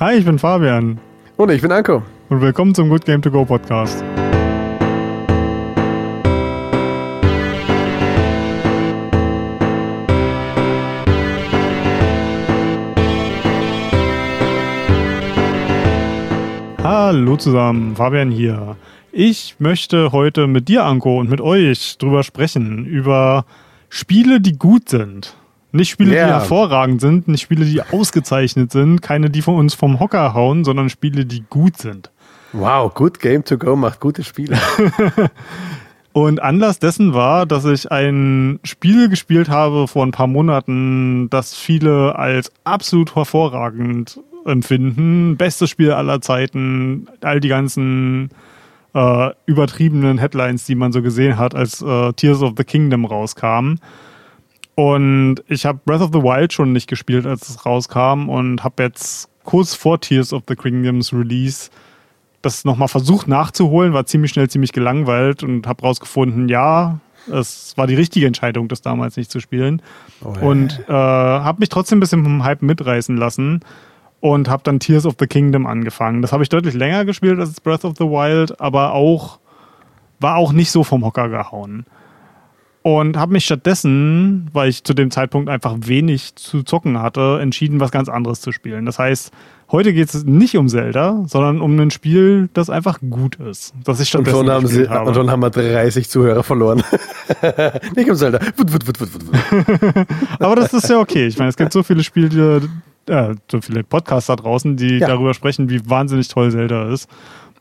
Hi, ich bin Fabian. Und ich bin Anko. Und willkommen zum Good Game To Go Podcast. Hallo zusammen, Fabian hier. Ich möchte heute mit dir, Anko, und mit euch drüber sprechen, über Spiele, die gut sind. Nicht Spiele, yeah. die hervorragend sind, nicht Spiele, die ausgezeichnet sind, keine, die von uns vom Hocker hauen, sondern Spiele, die gut sind. Wow, Good Game to Go macht gute Spiele. Und Anlass dessen war, dass ich ein Spiel gespielt habe vor ein paar Monaten, das viele als absolut hervorragend empfinden. Bestes Spiel aller Zeiten, all die ganzen äh, übertriebenen Headlines, die man so gesehen hat, als äh, Tears of the Kingdom rauskam. Und ich habe Breath of the Wild schon nicht gespielt, als es rauskam und habe jetzt kurz vor Tears of the Kingdoms Release das nochmal versucht nachzuholen, war ziemlich schnell ziemlich gelangweilt und habe rausgefunden, ja, es war die richtige Entscheidung, das damals nicht zu spielen. Oh. Und äh, habe mich trotzdem ein bisschen vom Hype mitreißen lassen und habe dann Tears of the Kingdom angefangen. Das habe ich deutlich länger gespielt als Breath of the Wild, aber auch war auch nicht so vom Hocker gehauen und habe mich stattdessen, weil ich zu dem Zeitpunkt einfach wenig zu zocken hatte, entschieden, was ganz anderes zu spielen. Das heißt, heute geht es nicht um Zelda, sondern um ein Spiel, das einfach gut ist. Das ich stattdessen und schon haben sie, habe. Und schon haben wir 30 Zuhörer verloren. nicht um Zelda. Aber das ist ja okay. Ich meine, es gibt so viele Spiele, äh, so viele Podcasts da draußen, die ja. darüber sprechen, wie wahnsinnig toll Zelda ist.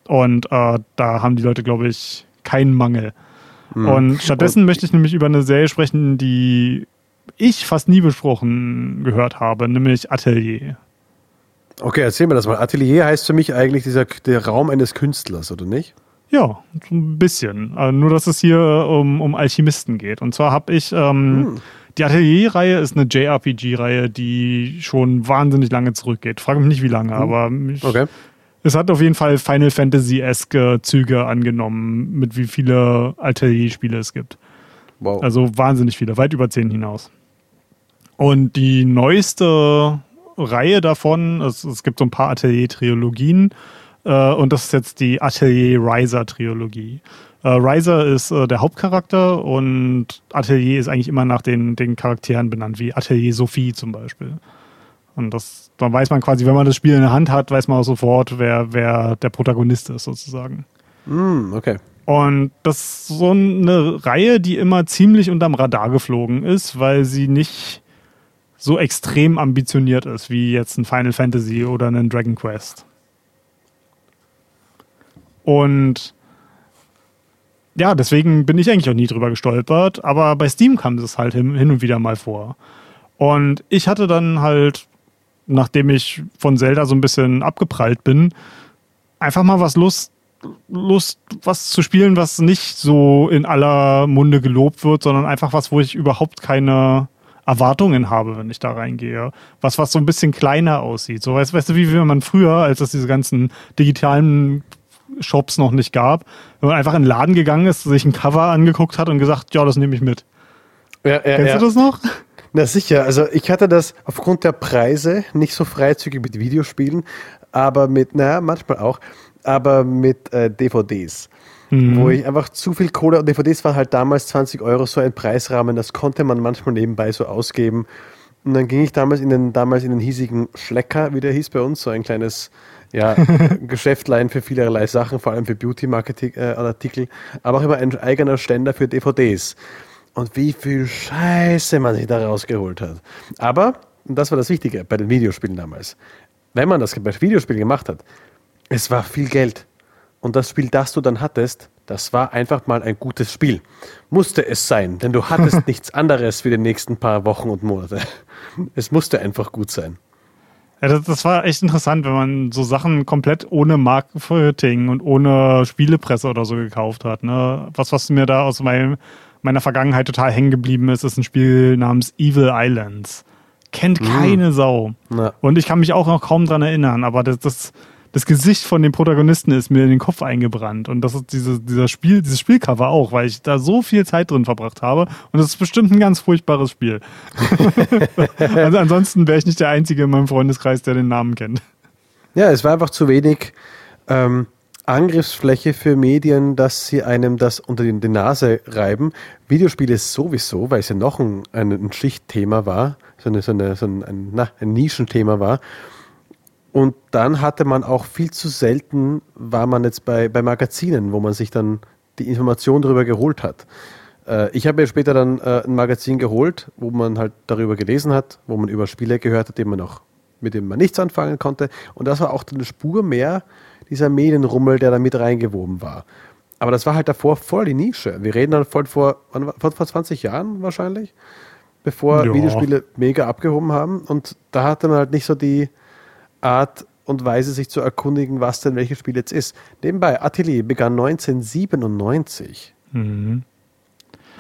Und äh, da haben die Leute, glaube ich, keinen Mangel. Mhm. Und stattdessen möchte ich nämlich über eine Serie sprechen, die ich fast nie besprochen gehört habe, nämlich Atelier. Okay, erzähl mir das mal. Atelier heißt für mich eigentlich dieser, der Raum eines Künstlers, oder nicht? Ja, so ein bisschen. Also nur, dass es hier um, um Alchemisten geht. Und zwar habe ich, ähm, hm. die Atelier-Reihe ist eine JRPG-Reihe, die schon wahnsinnig lange zurückgeht. Frage mich nicht, wie lange, hm. aber ich, okay. Es hat auf jeden Fall Final Fantasy-eske Züge angenommen, mit wie viele Atelier-Spiele es gibt. Wow. Also wahnsinnig viele, weit über zehn hinaus. Und die neueste Reihe davon, es, es gibt so ein paar Atelier-Trilogien, äh, und das ist jetzt die Atelier Riser-Trilogie. Äh, Riser ist äh, der Hauptcharakter und Atelier ist eigentlich immer nach den, den Charakteren benannt, wie Atelier Sophie zum Beispiel. Und das, dann weiß man quasi, wenn man das Spiel in der Hand hat, weiß man auch sofort, wer, wer der Protagonist ist, sozusagen. Mm, okay. Und das ist so eine Reihe, die immer ziemlich unterm Radar geflogen ist, weil sie nicht so extrem ambitioniert ist, wie jetzt ein Final Fantasy oder ein Dragon Quest. Und ja, deswegen bin ich eigentlich auch nie drüber gestolpert, aber bei Steam kam es halt hin, hin und wieder mal vor. Und ich hatte dann halt nachdem ich von Zelda so ein bisschen abgeprallt bin, einfach mal was Lust, Lust, was zu spielen, was nicht so in aller Munde gelobt wird, sondern einfach was, wo ich überhaupt keine Erwartungen habe, wenn ich da reingehe. Was, was so ein bisschen kleiner aussieht. So, weißt, weißt du, wie wenn man früher, als es diese ganzen digitalen Shops noch nicht gab, wenn man einfach in den Laden gegangen ist, sich ein Cover angeguckt hat und gesagt, ja, das nehme ich mit. Ja, ja, Kennst ja. du das noch? Na sicher, also ich hatte das aufgrund der Preise nicht so freizügig mit Videospielen, aber mit, naja, manchmal auch, aber mit äh, DVDs. Mhm. Wo ich einfach zu viel Kohle, und DVDs waren halt damals 20 Euro so ein Preisrahmen, das konnte man manchmal nebenbei so ausgeben. Und dann ging ich damals in den, damals in den hiesigen Schlecker, wie der hieß bei uns, so ein kleines ja, Geschäftlein für vielerlei Sachen, vor allem für Beauty-Marketing-Artikel, äh, aber auch immer ein eigener Ständer für DVDs und wie viel Scheiße man sich da rausgeholt hat. Aber, und das war das Wichtige bei den Videospielen damals, wenn man das bei Videospielen gemacht hat, es war viel Geld. Und das Spiel, das du dann hattest, das war einfach mal ein gutes Spiel. Musste es sein, denn du hattest nichts anderes für die nächsten paar Wochen und Monate. Es musste einfach gut sein. Ja, das, das, war echt interessant, wenn man so Sachen komplett ohne Marketing und ohne Spielepresse oder so gekauft hat. Ne? Was, was mir da aus meinem meiner Vergangenheit total hängen geblieben ist, ist ein Spiel namens Evil Islands. Kennt hm. keine Sau. Ja. Und ich kann mich auch noch kaum dran erinnern, aber das, das, das Gesicht von dem Protagonisten ist mir in den Kopf eingebrannt. Und das ist diese, dieser Spiel, dieses Spielcover auch, weil ich da so viel Zeit drin verbracht habe. Und das ist bestimmt ein ganz furchtbares Spiel. also ansonsten wäre ich nicht der Einzige in meinem Freundeskreis, der den Namen kennt. Ja, es war einfach zu wenig ähm, Angriffsfläche für Medien, dass sie einem das unter die, Nase reiben. Videospiele sowieso, weil es ja noch ein, ein, ein Schichtthema war, so, eine, so, eine, so ein, ein, na, ein Nischenthema war. Und dann hatte man auch viel zu selten, war man jetzt bei, bei Magazinen, wo man sich dann die Information darüber geholt hat. Äh, ich habe mir später dann äh, ein Magazin geholt, wo man halt darüber gelesen hat, wo man über Spiele gehört hat, die man auch, mit denen man nichts anfangen konnte. Und das war auch eine Spur mehr dieser Medienrummel, der da mit reingewoben war. Aber das war halt davor voll die Nische. Wir reden dann voll vor, vor, vor 20 Jahren wahrscheinlich, bevor ja. Videospiele mega abgehoben haben. Und da hatte man halt nicht so die, Art und Weise, sich zu erkundigen, was denn welches Spiel jetzt ist. Nebenbei, Atelier begann 1997. Mhm.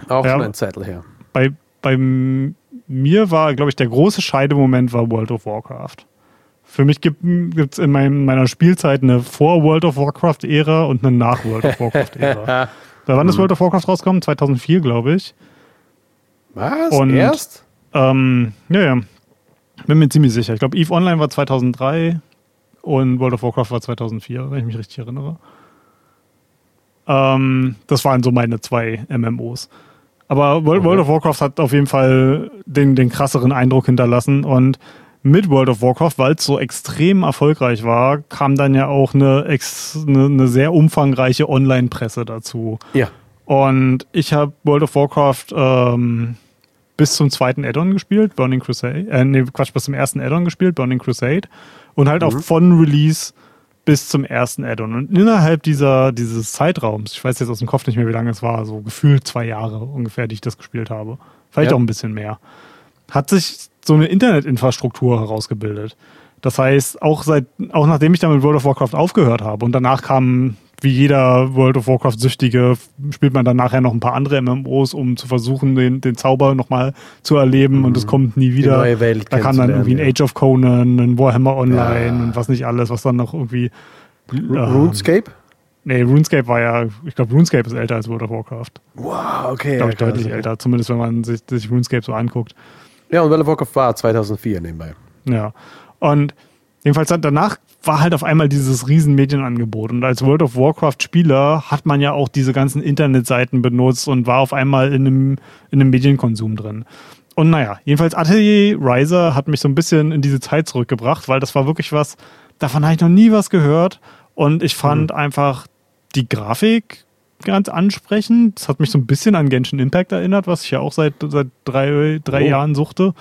Auch ja, schon ein Zettel her. Bei, bei mir war, glaube ich, der große Scheidemoment war World of Warcraft. Für mich gibt es in meinem, meiner Spielzeit eine Vor-World of Warcraft-Ära und eine Nach-World of Warcraft-Ära. da wann ist mhm. World of Warcraft rausgekommen? 2004, glaube ich. Was? Und, Erst? Ähm, ja, ja. Bin mir ziemlich sicher. Ich glaube, EVE Online war 2003 und World of Warcraft war 2004, wenn ich mich richtig erinnere. Ähm, das waren so meine zwei MMOs. Aber World, okay. World, of Warcraft hat auf jeden Fall den, den krasseren Eindruck hinterlassen und mit World of Warcraft, weil es so extrem erfolgreich war, kam dann ja auch eine, ex, eine, eine sehr umfangreiche Online-Presse dazu. Ja. Und ich habe World of Warcraft ähm, bis zum zweiten Add-on gespielt, Burning Crusade. Äh, nee, Quatsch, bis zum ersten Add-on gespielt, Burning Crusade. Und halt mhm. auch von Release bis zum ersten Add-on. Und innerhalb dieser, dieses Zeitraums, ich weiß jetzt aus dem Kopf nicht mehr, wie lange es war, so gefühlt zwei Jahre ungefähr, die ich das gespielt habe. Vielleicht ja. auch ein bisschen mehr. Hat sich so eine Internetinfrastruktur herausgebildet. Das heißt, auch seit, auch nachdem ich dann mit World of Warcraft aufgehört habe und danach kamen wie jeder World of Warcraft-Süchtige spielt man dann nachher noch ein paar andere MMOs, um zu versuchen, den, den Zauber nochmal zu erleben mhm. und es mhm. kommt nie wieder. Die neue Welt da kann dann irgendwie ein Age of Conan, ein Warhammer Online ja. und was nicht alles, was dann noch irgendwie. Ähm, RuneScape? Nee, RuneScape war ja, ich glaube, RuneScape ist älter als World of Warcraft. Wow, okay. Glaube ich, ja, deutlich älter, zumindest wenn man sich, sich RuneScape so anguckt. Ja, und World of Warcraft war 2004 nebenbei. Ja. Und jedenfalls danach war halt auf einmal dieses riesen Medienangebot. Und als World of Warcraft-Spieler hat man ja auch diese ganzen Internetseiten benutzt und war auf einmal in einem, in einem Medienkonsum drin. Und naja, jedenfalls Atelier Riser hat mich so ein bisschen in diese Zeit zurückgebracht, weil das war wirklich was, davon habe ich noch nie was gehört. Und ich fand mhm. einfach die Grafik ganz ansprechend. Das hat mich so ein bisschen an Genshin Impact erinnert, was ich ja auch seit, seit drei, drei oh. Jahren suchte.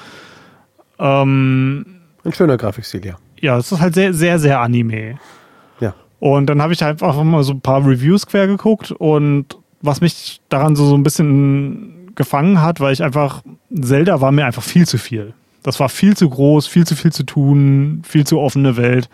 Ähm, ein schöner Grafikstil, ja ja, es ist halt sehr, sehr, sehr Anime. Ja. Und dann habe ich einfach mal so ein paar Reviews quer geguckt und was mich daran so, so ein bisschen gefangen hat, weil ich einfach, Zelda war mir einfach viel zu viel. Das war viel zu groß, viel zu viel zu tun, viel zu offene Welt.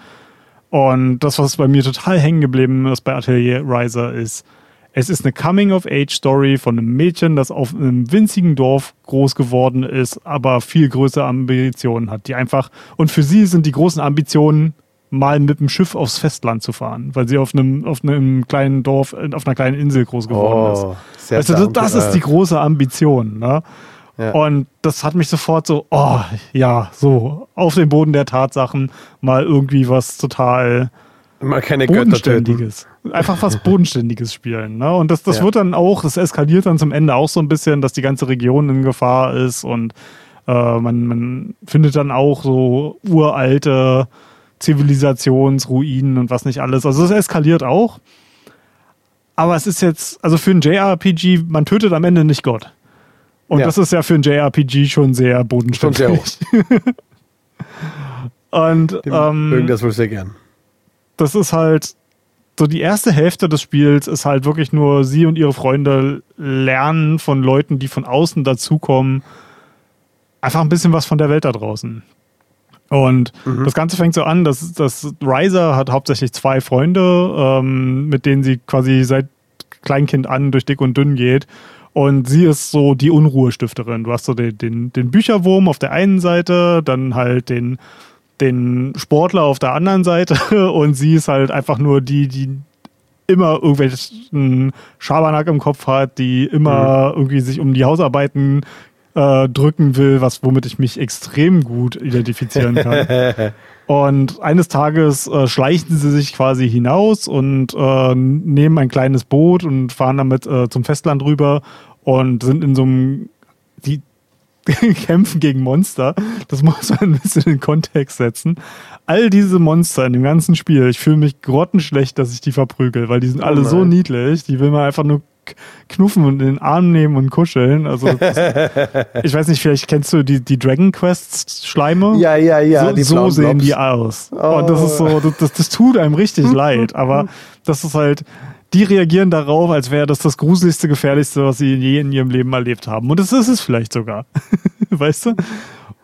Und das, was bei mir total hängen geblieben ist bei Atelier Riser, ist, es ist eine Coming-of-Age-Story von einem Mädchen, das auf einem winzigen Dorf groß geworden ist, aber viel größere Ambitionen hat. Die einfach, und für sie sind die großen Ambitionen, mal mit dem Schiff aufs Festland zu fahren, weil sie auf einem, auf einem kleinen Dorf, auf einer kleinen Insel groß geworden oh, ist. Also, das ist die große Ambition. Ne? Ja. Und das hat mich sofort so, oh ja, so auf den Boden der Tatsachen mal irgendwie was total Mal keine Bodenständiges. Einfach was Bodenständiges spielen. Ne? Und das, das ja. wird dann auch, das eskaliert dann zum Ende auch so ein bisschen, dass die ganze Region in Gefahr ist und äh, man, man findet dann auch so uralte Zivilisationsruinen und was nicht alles. Also es eskaliert auch. Aber es ist jetzt, also für ein JRPG, man tötet am Ende nicht Gott. Und ja. das ist ja für ein JRPG schon sehr bodenständig. Schon sehr hoch. und ähm, mögen das wohl sehr gern das ist halt so die erste Hälfte des Spiels ist halt wirklich nur sie und ihre Freunde lernen von Leuten, die von außen dazukommen, einfach ein bisschen was von der Welt da draußen. Und mhm. das Ganze fängt so an, dass, dass Riser hat hauptsächlich zwei Freunde, ähm, mit denen sie quasi seit Kleinkind an durch dick und dünn geht. Und sie ist so die Unruhestifterin. Du hast so den, den, den Bücherwurm auf der einen Seite, dann halt den den Sportler auf der anderen Seite und sie ist halt einfach nur die, die immer irgendwelchen Schabernack im Kopf hat, die immer mhm. irgendwie sich um die Hausarbeiten äh, drücken will, was womit ich mich extrem gut identifizieren kann. und eines Tages äh, schleichen sie sich quasi hinaus und äh, nehmen ein kleines Boot und fahren damit äh, zum Festland rüber und sind in so einem die kämpfen gegen Monster. Das muss man ein bisschen in Kontext setzen. All diese Monster in dem ganzen Spiel, ich fühle mich grottenschlecht, dass ich die verprügel, weil die sind alle oh so niedlich. Die will man einfach nur knuffen und in den Arm nehmen und kuscheln. Also ich weiß nicht, vielleicht kennst du die, die Dragon Quest Schleime? Ja, ja, ja. So, so sehen die aus. Oh. Und das ist so, das, das tut einem richtig leid. Aber das ist halt, die reagieren darauf, als wäre das das gruseligste, gefährlichste, was sie je in ihrem Leben erlebt haben. Und das ist es vielleicht sogar. weißt du?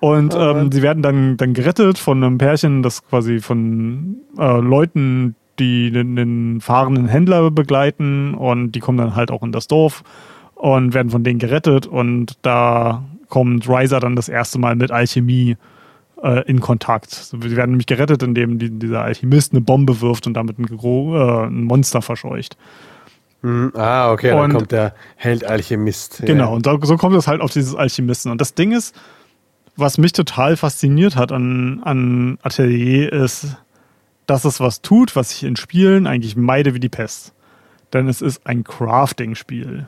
Und ähm, sie werden dann, dann gerettet von einem Pärchen, das quasi von äh, Leuten, die den, den fahrenden Händler begleiten und die kommen dann halt auch in das Dorf und werden von denen gerettet und da kommt Riser dann das erste Mal mit Alchemie äh, in Kontakt. Sie werden nämlich gerettet, indem die, dieser Alchemist eine Bombe wirft und damit ein, äh, ein Monster verscheucht. Mhm. Ah, okay, und, dann kommt der Held Alchemist. Genau, ja. und so, so kommt es halt auf dieses Alchemisten. Und das Ding ist, was mich total fasziniert hat an, an Atelier, ist, dass es was tut, was ich in Spielen eigentlich meide wie die Pest. Denn es ist ein Crafting-Spiel.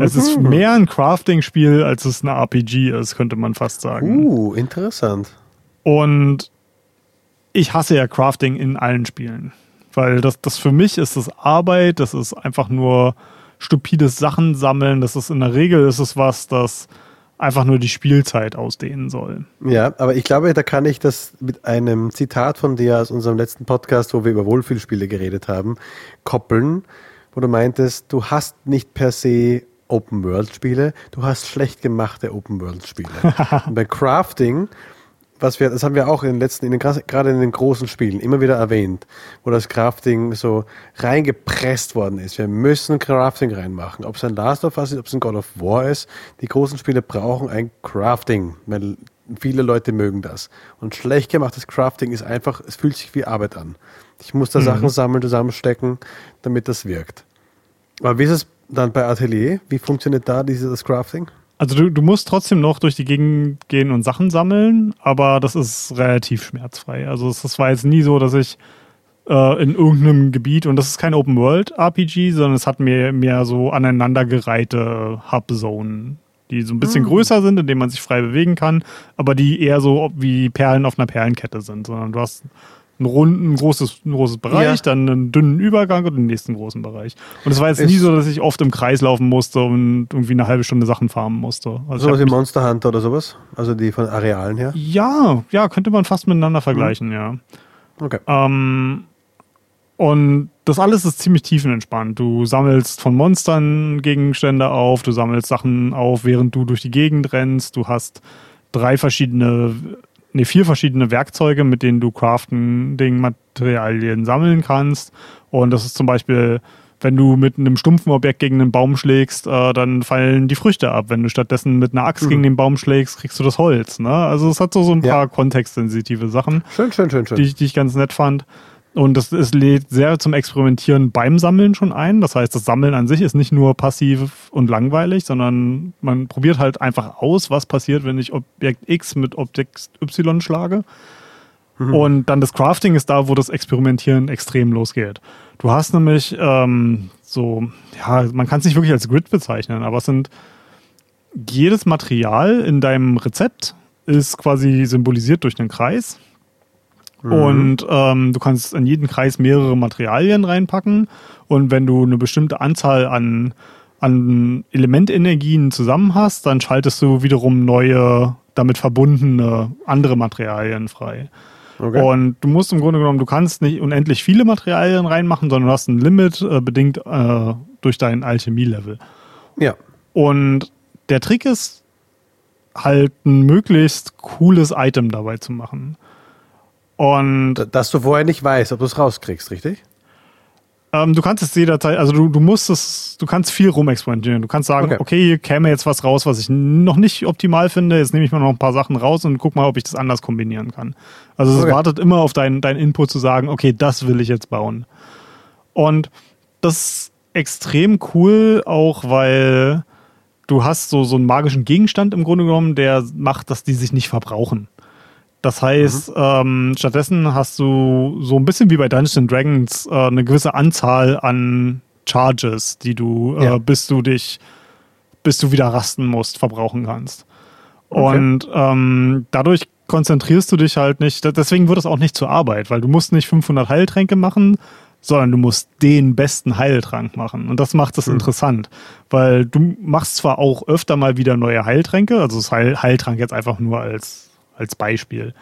Mhm. Es ist mhm. mehr ein Crafting-Spiel, als es eine RPG ist, könnte man fast sagen. Uh, interessant. Und ich hasse ja Crafting in allen Spielen. Weil das, das für mich ist das Arbeit, das ist einfach nur stupides Sachen sammeln. Das ist in der Regel ist es was, das einfach nur die Spielzeit ausdehnen soll. Ja, aber ich glaube, da kann ich das mit einem Zitat von dir aus unserem letzten Podcast, wo wir über Wohlfühlspiele geredet haben, koppeln, wo du meintest, du hast nicht per se Open-World-Spiele, du hast schlecht gemachte Open-World-Spiele. bei Crafting was wir, das haben wir auch in den letzten, in den, gerade in den großen Spielen immer wieder erwähnt, wo das Crafting so reingepresst worden ist. Wir müssen Crafting reinmachen. Ob es ein Last of Us ist, ob es ein God of War ist. Die großen Spiele brauchen ein Crafting, weil viele Leute mögen das. Und schlecht gemachtes Crafting ist einfach, es fühlt sich wie Arbeit an. Ich muss da mhm. Sachen sammeln, zusammenstecken, damit das wirkt. Aber wie ist es dann bei Atelier? Wie funktioniert da dieses Crafting? Also du, du musst trotzdem noch durch die Gegend gehen und Sachen sammeln, aber das ist relativ schmerzfrei. Also es war jetzt nie so, dass ich äh, in irgendeinem Gebiet, und das ist kein Open-World-RPG, sondern es hat mehr, mehr so aneinandergereihte Hub-Zonen, die so ein bisschen mhm. größer sind, in denen man sich frei bewegen kann, aber die eher so wie Perlen auf einer Perlenkette sind, sondern du hast ein runden, ein großes, ein großes Bereich, ja. dann einen dünnen Übergang und den nächsten großen Bereich. Und es war jetzt ich nie so, dass ich oft im Kreis laufen musste und irgendwie eine halbe Stunde Sachen farmen musste. Also sowas wie Monster Hunter oder sowas? Also die von Arealen her? Ja, ja, könnte man fast miteinander vergleichen, mhm. ja. Okay. Ähm, und das alles ist ziemlich tiefenentspannt. Du sammelst von Monstern Gegenstände auf, du sammelst Sachen auf, während du durch die Gegend rennst. Du hast drei verschiedene nee, vier verschiedene Werkzeuge, mit denen du craften Materialien sammeln kannst. Und das ist zum Beispiel, wenn du mit einem stumpfen Objekt gegen einen Baum schlägst, äh, dann fallen die Früchte ab. Wenn du stattdessen mit einer Axt mhm. gegen den Baum schlägst, kriegst du das Holz. Ne? Also es hat so, so ein paar kontextsensitive Sachen, schön, schön, schön, schön. Die, die ich ganz nett fand. Und das, es lädt sehr zum Experimentieren beim Sammeln schon ein. Das heißt, das Sammeln an sich ist nicht nur passiv und langweilig, sondern man probiert halt einfach aus, was passiert, wenn ich Objekt X mit Objekt Y schlage. Mhm. Und dann das Crafting ist da, wo das Experimentieren extrem losgeht. Du hast nämlich ähm, so, ja, man kann es nicht wirklich als Grid bezeichnen, aber es sind jedes Material in deinem Rezept ist quasi symbolisiert durch einen Kreis Mhm. Und ähm, du kannst in jeden Kreis mehrere Materialien reinpacken. Und wenn du eine bestimmte Anzahl an, an Elementenergien zusammen hast, dann schaltest du wiederum neue, damit verbundene andere Materialien frei. Okay. Und du musst im Grunde genommen, du kannst nicht unendlich viele Materialien reinmachen, sondern du hast ein Limit äh, bedingt äh, durch dein Alchemie-Level. Ja. Und der Trick ist halt ein möglichst cooles Item dabei zu machen. Und dass du vorher nicht weißt, ob du es rauskriegst, richtig? Ähm, du kannst es jederzeit, also du, du musst es, du kannst viel rumexperimentieren. Du kannst sagen, okay. okay, hier käme jetzt was raus, was ich noch nicht optimal finde. Jetzt nehme ich mal noch ein paar Sachen raus und guck mal, ob ich das anders kombinieren kann. Also es okay. wartet immer auf deinen dein Input zu sagen, okay, das will ich jetzt bauen. Und das ist extrem cool, auch weil du hast so, so einen magischen Gegenstand im Grunde genommen, der macht, dass die sich nicht verbrauchen. Das heißt, mhm. ähm, stattdessen hast du so ein bisschen wie bei Dungeons Dragons äh, eine gewisse Anzahl an Charges, die du, äh, ja. bis du dich, bis du wieder rasten musst, verbrauchen kannst. Okay. Und ähm, dadurch konzentrierst du dich halt nicht, deswegen wird es auch nicht zur Arbeit, weil du musst nicht 500 Heiltränke machen, sondern du musst den besten Heiltrank machen. Und das macht es mhm. interessant, weil du machst zwar auch öfter mal wieder neue Heiltränke, also das Heil Heiltrank jetzt einfach nur als, als Beispiel.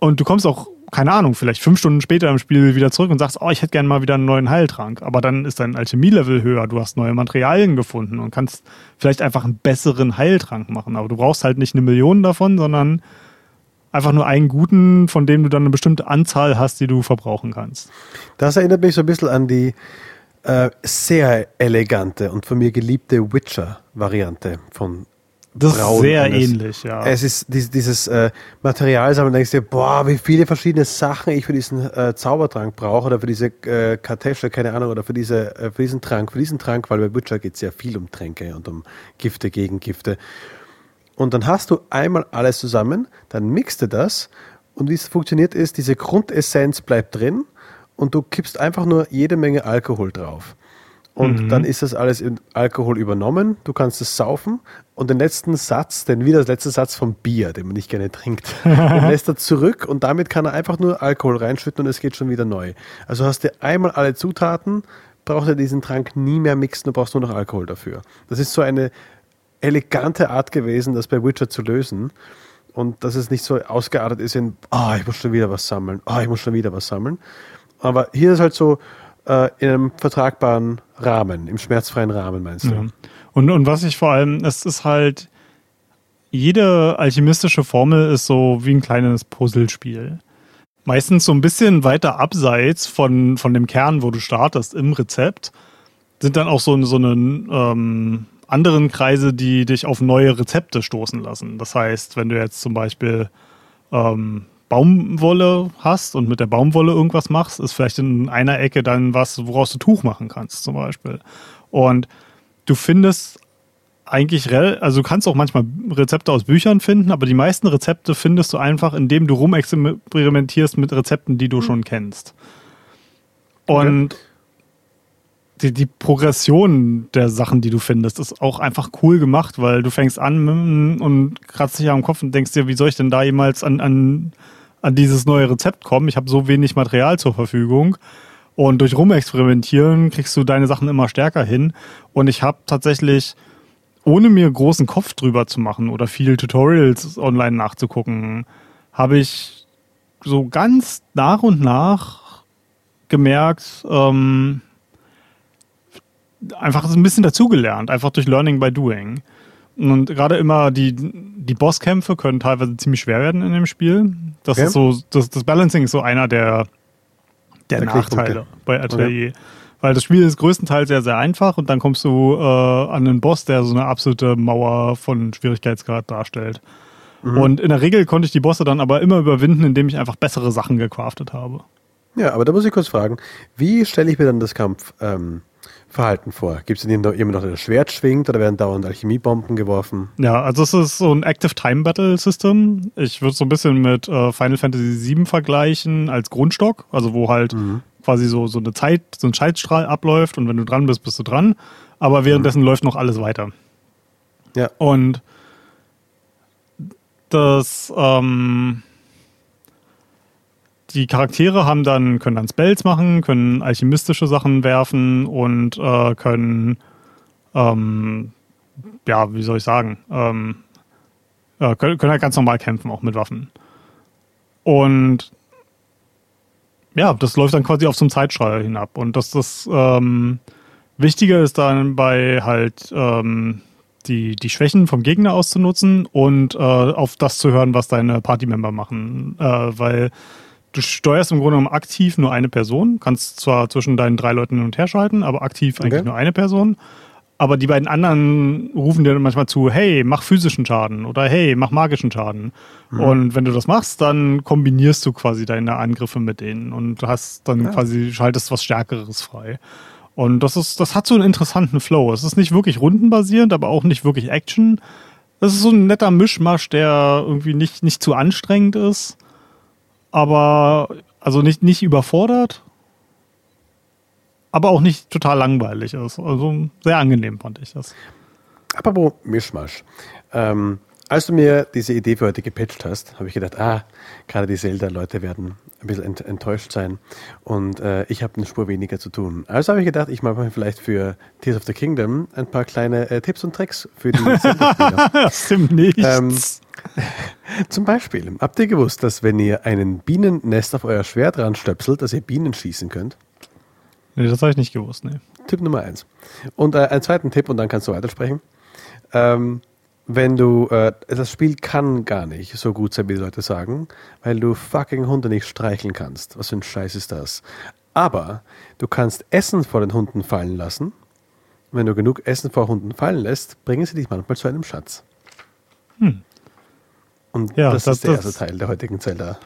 Und du kommst auch, keine Ahnung, vielleicht fünf Stunden später im Spiel wieder zurück und sagst, oh, ich hätte gerne mal wieder einen neuen Heiltrank. Aber dann ist dein Alchemie-Level höher, du hast neue Materialien gefunden und kannst vielleicht einfach einen besseren Heiltrank machen. Aber du brauchst halt nicht eine Million davon, sondern einfach nur einen guten, von dem du dann eine bestimmte Anzahl hast, die du verbrauchen kannst. Das erinnert mich so ein bisschen an die äh, sehr elegante und von mir geliebte Witcher-Variante von das ist sehr ähnlich, ja. Es ist dieses, dieses äh, Material, sammeln, denkst du dir, boah, wie viele verschiedene Sachen ich für diesen äh, Zaubertrank brauche oder für diese äh, Kartesche, keine Ahnung, oder für, diese, äh, für diesen Trank, für diesen Trank, weil bei Witcher geht es sehr viel um Tränke und um Gifte, Gegengifte. Und dann hast du einmal alles zusammen, dann mixt du das und wie es funktioniert ist, diese Grundessenz bleibt drin und du kippst einfach nur jede Menge Alkohol drauf. Und mhm. dann ist das alles in Alkohol übernommen, du kannst es saufen und den letzten Satz, den wieder das letzte Satz vom Bier, den man nicht gerne trinkt, den lässt er zurück und damit kann er einfach nur Alkohol reinschütten und es geht schon wieder neu. Also hast du einmal alle Zutaten, brauchst du diesen Trank nie mehr mixen, du brauchst nur noch Alkohol dafür. Das ist so eine elegante Art gewesen, das bei Witcher zu lösen. Und dass es nicht so ausgeartet ist in, ah, oh, ich muss schon wieder was sammeln, ah, oh, ich muss schon wieder was sammeln. Aber hier ist halt so äh, in einem vertragbaren Rahmen, im schmerzfreien Rahmen, meinst du? Ja. Und, und was ich vor allem, es ist halt, jede alchemistische Formel ist so wie ein kleines Puzzlespiel. Meistens so ein bisschen weiter abseits von, von dem Kern, wo du startest im Rezept, sind dann auch so, so eine ähm, anderen Kreise, die dich auf neue Rezepte stoßen lassen. Das heißt, wenn du jetzt zum Beispiel ähm, Baumwolle hast und mit der Baumwolle irgendwas machst, ist vielleicht in einer Ecke dann was, woraus du Tuch machen kannst, zum Beispiel. Und du findest eigentlich, also du kannst auch manchmal Rezepte aus Büchern finden, aber die meisten Rezepte findest du einfach, indem du rumexperimentierst mit Rezepten, die du mhm. schon kennst. Und okay die, die Progression der Sachen, die du findest, ist auch einfach cool gemacht, weil du fängst an und kratzt dich am Kopf und denkst dir, wie soll ich denn da jemals an, an, an dieses neue Rezept kommen? Ich habe so wenig Material zur Verfügung. Und durch Rumexperimentieren kriegst du deine Sachen immer stärker hin. Und ich habe tatsächlich, ohne mir großen Kopf drüber zu machen oder viel Tutorials online nachzugucken, habe ich so ganz nach und nach gemerkt, ähm, einfach ein bisschen dazugelernt, einfach durch Learning by Doing. Und gerade immer die, die Bosskämpfe können teilweise ziemlich schwer werden in dem Spiel. Das okay. ist so, das, das Balancing ist so einer der, der, der Nachteile bei Atelier. Okay. Weil das Spiel ist größtenteils sehr, sehr einfach und dann kommst du äh, an einen Boss, der so eine absolute Mauer von Schwierigkeitsgrad darstellt. Mhm. Und in der Regel konnte ich die Bosse dann aber immer überwinden, indem ich einfach bessere Sachen gecraftet habe. Ja, aber da muss ich kurz fragen, wie stelle ich mir dann das Kampf ähm, Verhalten vor? Gibt es jemanden noch, der das Schwert schwingt oder werden dauernd Alchemiebomben geworfen? Ja, also es ist so ein Active Time Battle System. Ich würde es so ein bisschen mit äh, Final Fantasy VII vergleichen als Grundstock, also wo halt mhm. quasi so, so eine Zeit, so ein Schaltstrahl abläuft und wenn du dran bist, bist du dran. Aber währenddessen mhm. läuft noch alles weiter. Ja. Und das, ähm, die Charaktere haben dann, können dann Spells machen, können alchemistische Sachen werfen und äh, können, ähm, ja, wie soll ich sagen, ähm, äh, können, können halt ganz normal kämpfen, auch mit Waffen. Und ja, das läuft dann quasi auf zum Zeitstrahl hinab. Und das, das ähm, Wichtige ist dann bei halt ähm, die, die Schwächen vom Gegner auszunutzen und äh, auf das zu hören, was deine Partymember machen. Äh, weil du steuerst im Grunde genommen aktiv nur eine Person, kannst zwar zwischen deinen drei Leuten hin und her schalten, aber aktiv eigentlich okay. nur eine Person. Aber die beiden anderen rufen dir manchmal zu, hey, mach physischen Schaden oder hey, mach magischen Schaden. Mhm. Und wenn du das machst, dann kombinierst du quasi deine Angriffe mit denen und hast dann ja. quasi, schaltest was Stärkeres frei. Und das ist, das hat so einen interessanten Flow. Es ist nicht wirklich rundenbasierend, aber auch nicht wirklich Action. Das ist so ein netter Mischmasch, der irgendwie nicht, nicht zu anstrengend ist, aber also nicht, nicht überfordert, aber auch nicht total langweilig ist. Also sehr angenehm fand ich das. Apropos Mischmasch. Ähm, als du mir diese Idee für heute gepatcht hast, habe ich gedacht, ah, gerade die Zelda-Leute werden ein bisschen ent enttäuscht sein und äh, ich habe eine Spur weniger zu tun. Also habe ich gedacht, ich mache vielleicht für Tears of the Kingdom ein paar kleine äh, Tipps und Tricks für die Zelda-Spieler. das stimmt nicht. Ähm, zum Beispiel, habt ihr gewusst, dass wenn ihr einen Bienennest auf euer Schwert ranstöpselt, dass ihr Bienen schießen könnt? Nee, das habe ich nicht gewusst, nee. Tipp Nummer eins. Und äh, einen zweiten Tipp und dann kannst du weitersprechen. Ähm, wenn du, äh, das Spiel kann gar nicht so gut sein, wie die Leute sagen, weil du fucking Hunde nicht streicheln kannst. Was für ein Scheiß ist das? Aber du kannst Essen vor den Hunden fallen lassen. Wenn du genug Essen vor Hunden fallen lässt, bringen sie dich manchmal zu einem Schatz. Hm. Und ja, das, das, ist der erste Teil der heutigen Zelda.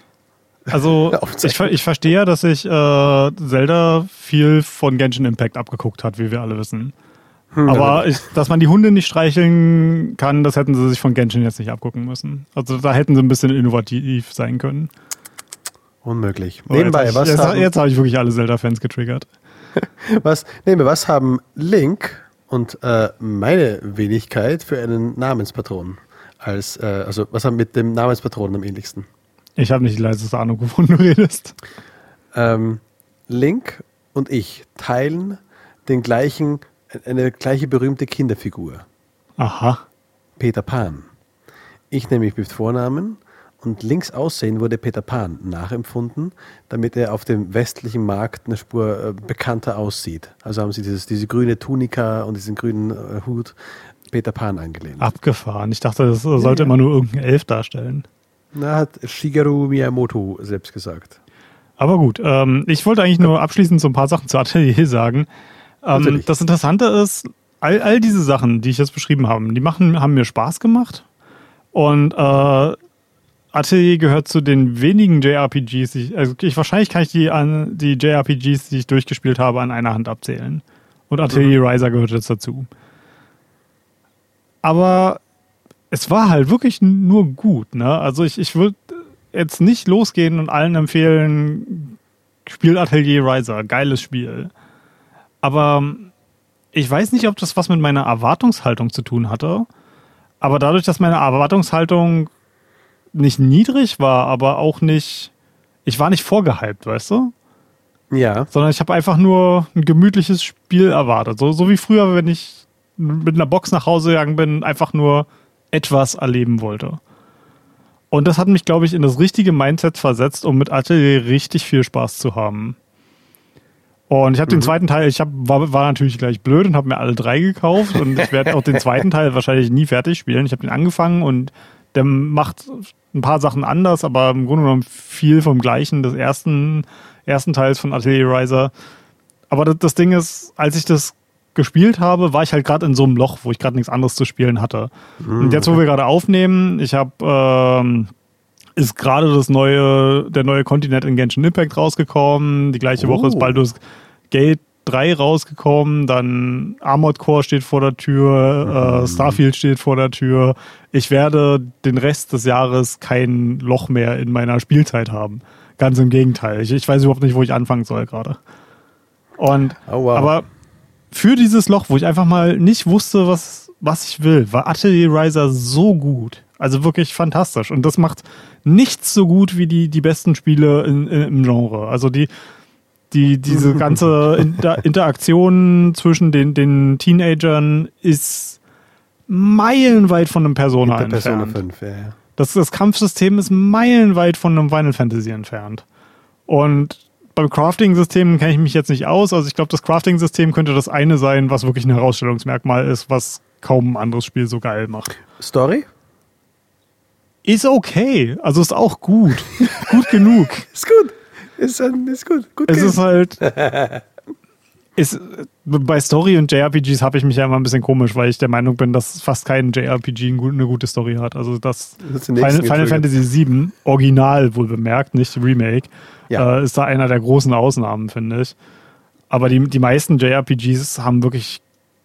Also ich, ich verstehe ja, dass sich äh, Zelda viel von Genshin Impact abgeguckt hat, wie wir alle wissen. Hm, Aber ich, dass man die Hunde nicht streicheln kann, das hätten sie sich von Genshin jetzt nicht abgucken müssen. Also da hätten sie ein bisschen innovativ sein können. Unmöglich. Oh, Nebenbei, jetzt, was jetzt, haben, jetzt habe ich wirklich alle Zelda-Fans getriggert. was, nehmen was haben Link und äh, meine Wenigkeit für einen Namenspatron? Als, äh, also was haben mit dem Namenspatron am ähnlichsten? Ich habe nicht die leiseste Ahnung, wovon du redest. Ähm, Link und ich teilen den gleichen eine gleiche berühmte Kinderfigur. Aha. Peter Pan. Ich nämlich mit Vornamen und links aussehen wurde Peter Pan nachempfunden, damit er auf dem westlichen Markt eine Spur äh, bekannter aussieht. Also haben sie dieses, diese grüne Tunika und diesen grünen äh, Hut Peter Pan angelehnt. Abgefahren. Ich dachte, das sollte ja, immer nur irgendein Elf darstellen. Na, hat Shigeru Miyamoto selbst gesagt. Aber gut, ähm, ich wollte eigentlich nur abschließend so ein paar Sachen zu Atelier sagen. Ähm, das Interessante ist, all, all diese Sachen, die ich jetzt beschrieben habe, die machen, haben mir Spaß gemacht. Und äh, Atelier gehört zu den wenigen JRPGs, die ich, also ich, wahrscheinlich kann ich die, an, die JRPGs, die ich durchgespielt habe, an einer Hand abzählen. Und Atelier mhm. Riser gehört jetzt dazu. Aber es war halt wirklich nur gut, ne? Also ich, ich würde jetzt nicht losgehen und allen empfehlen, spielt Atelier Riser, geiles Spiel. Aber ich weiß nicht, ob das was mit meiner Erwartungshaltung zu tun hatte. Aber dadurch, dass meine Erwartungshaltung nicht niedrig war, aber auch nicht, ich war nicht vorgehypt, weißt du? Ja. Sondern ich habe einfach nur ein gemütliches Spiel erwartet. So, so wie früher, wenn ich mit einer Box nach Hause gegangen bin, einfach nur etwas erleben wollte. Und das hat mich, glaube ich, in das richtige Mindset versetzt, um mit Atelier richtig viel Spaß zu haben. Und ich habe mhm. den zweiten Teil, ich hab, war, war natürlich gleich blöd und habe mir alle drei gekauft und ich werde auch den zweiten Teil wahrscheinlich nie fertig spielen. Ich habe den angefangen und der macht ein paar Sachen anders, aber im Grunde genommen viel vom gleichen des ersten, ersten Teils von Atelier Riser. Aber das, das Ding ist, als ich das gespielt habe, war ich halt gerade in so einem Loch, wo ich gerade nichts anderes zu spielen hatte. Mhm. Und jetzt, wo wir gerade aufnehmen, ich habe ähm, ist gerade das neue, der neue Kontinent in Genshin Impact rausgekommen. Die gleiche oh. Woche ist oh. Baldur's Gate 3 rausgekommen. Dann Armored Core steht vor der Tür, äh, mhm. Starfield steht vor der Tür. Ich werde den Rest des Jahres kein Loch mehr in meiner Spielzeit haben. Ganz im Gegenteil. Ich, ich weiß überhaupt nicht, wo ich anfangen soll gerade. Und oh, wow. aber für dieses Loch, wo ich einfach mal nicht wusste, was, was ich will, war Atelier Riser so gut. Also wirklich fantastisch. Und das macht nichts so gut wie die, die besten Spiele in, in, im Genre. Also die, die, diese ganze Inter Interaktion zwischen den, den Teenagern ist meilenweit von einem Persona Hinter entfernt. Persona 5, ja, ja. Das, das Kampfsystem ist meilenweit von einem Final Fantasy entfernt. Und beim Crafting-System kenne ich mich jetzt nicht aus. Also ich glaube, das Crafting-System könnte das eine sein, was wirklich ein Herausstellungsmerkmal ist, was kaum ein anderes Spiel so geil macht. Story? Ist okay. Also ist auch gut. gut genug. Ist gut. Ist, ist gut. gut es ist halt. ist, bei Story und JRPGs habe ich mich ja immer ein bisschen komisch, weil ich der Meinung bin, dass fast kein JRPG eine gute Story hat. Also das, das Final, Final Fantasy VII, Original wohl bemerkt, nicht Remake, ja. äh, ist da einer der großen Ausnahmen, finde ich. Aber die, die meisten JRPGs haben wirklich,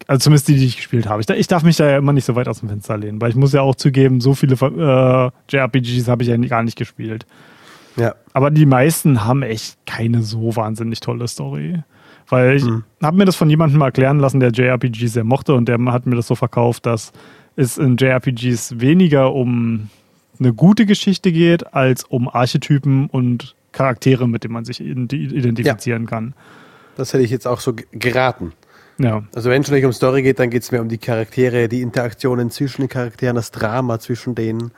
also zumindest die, die ich gespielt habe. Ich, ich darf mich da ja immer nicht so weit aus dem Fenster lehnen, weil ich muss ja auch zugeben, so viele äh, JRPGs habe ich ja gar nicht gespielt. Ja. Aber die meisten haben echt keine so wahnsinnig tolle Story. Weil ich mhm. habe mir das von jemandem erklären lassen, der JRPGs sehr mochte und der hat mir das so verkauft, dass es in JRPGs weniger um eine gute Geschichte geht, als um Archetypen und Charaktere, mit denen man sich identifizieren ja. kann. Das hätte ich jetzt auch so geraten. Ja. Also wenn es schon nicht um Story geht, dann geht es mehr um die Charaktere, die Interaktionen zwischen den Charakteren, das Drama zwischen denen.